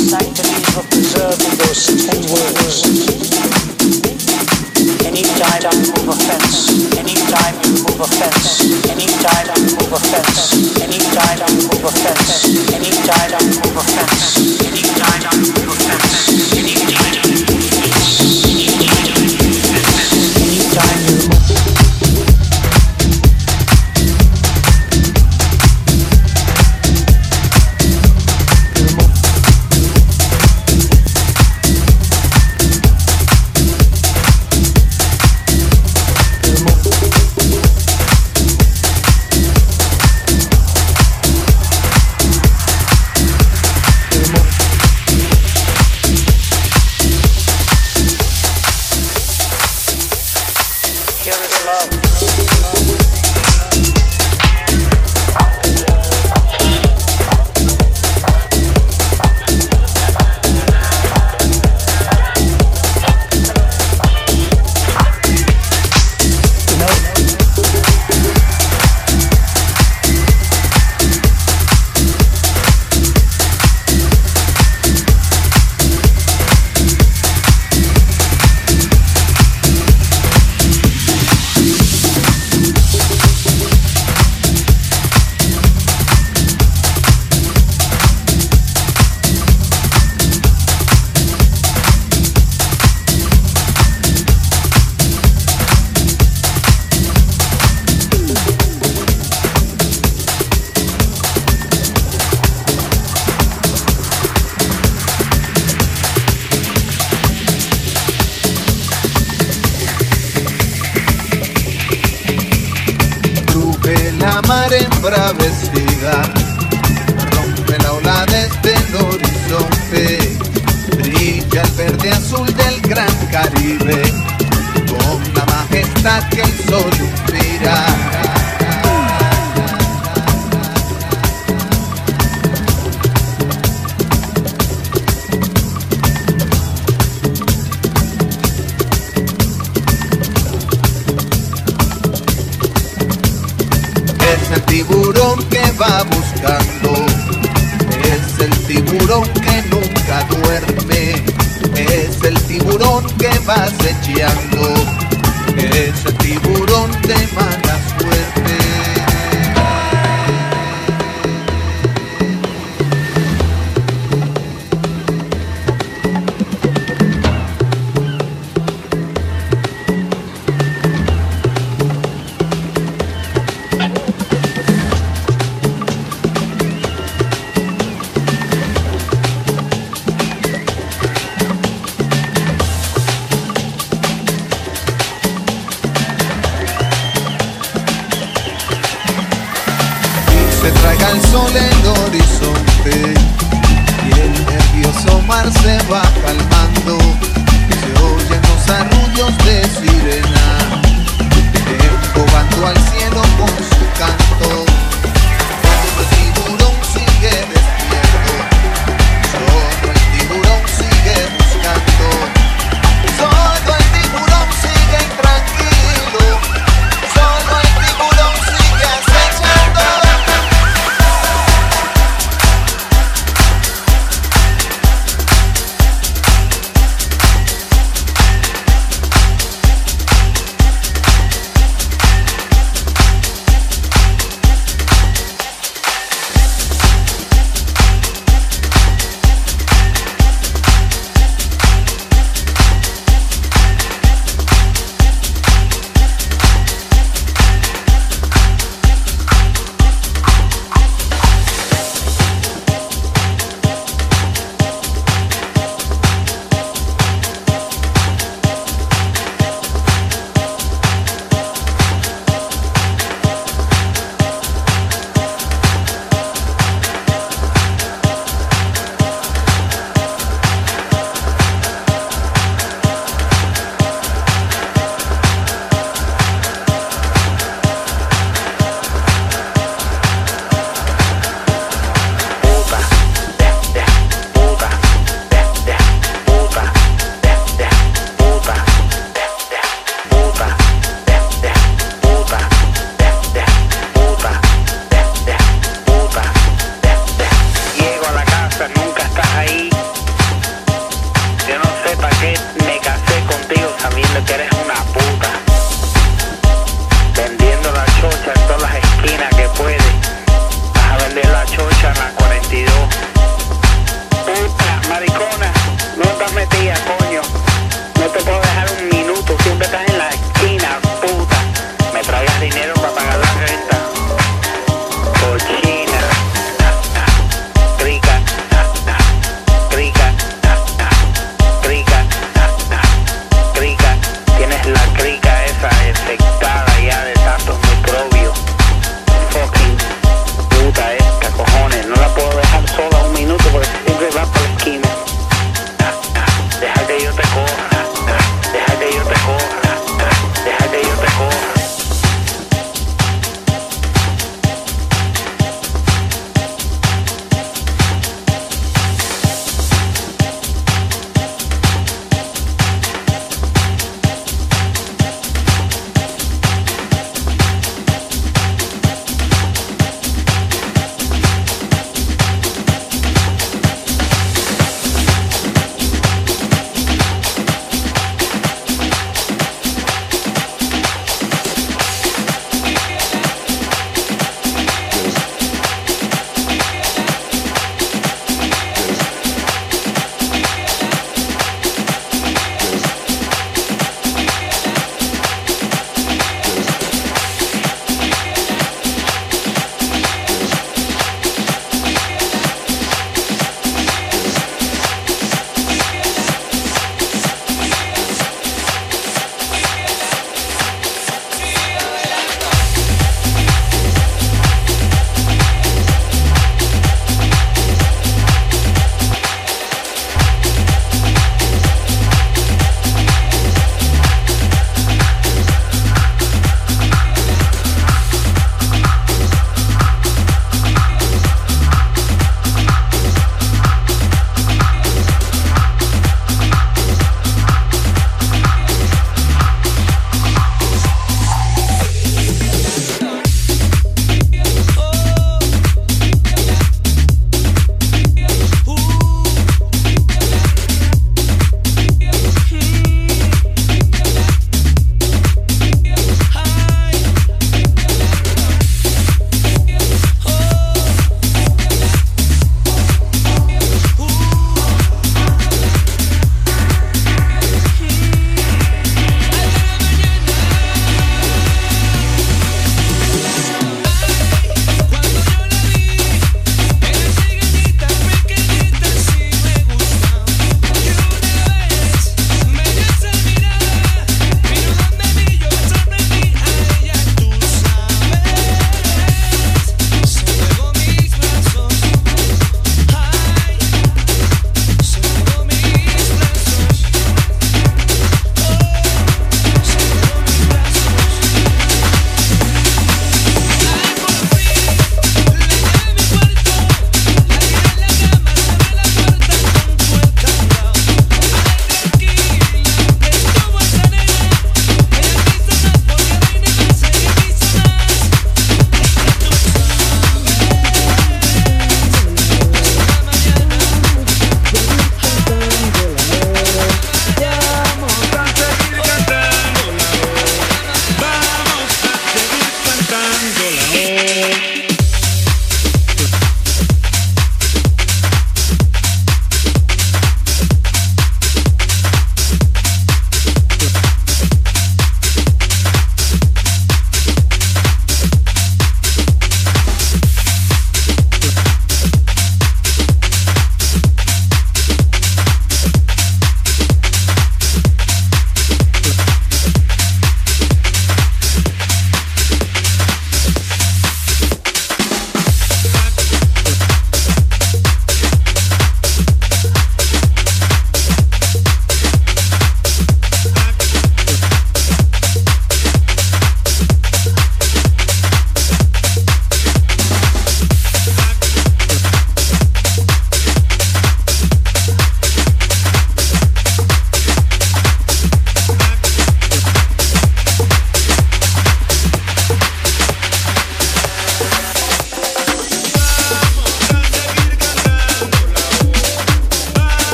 life vive con la majestad que el sol el sol el horizonte y el nervioso mar se va calmando. Se oyen los arrullos de sirena, embobando al cielo con su canto.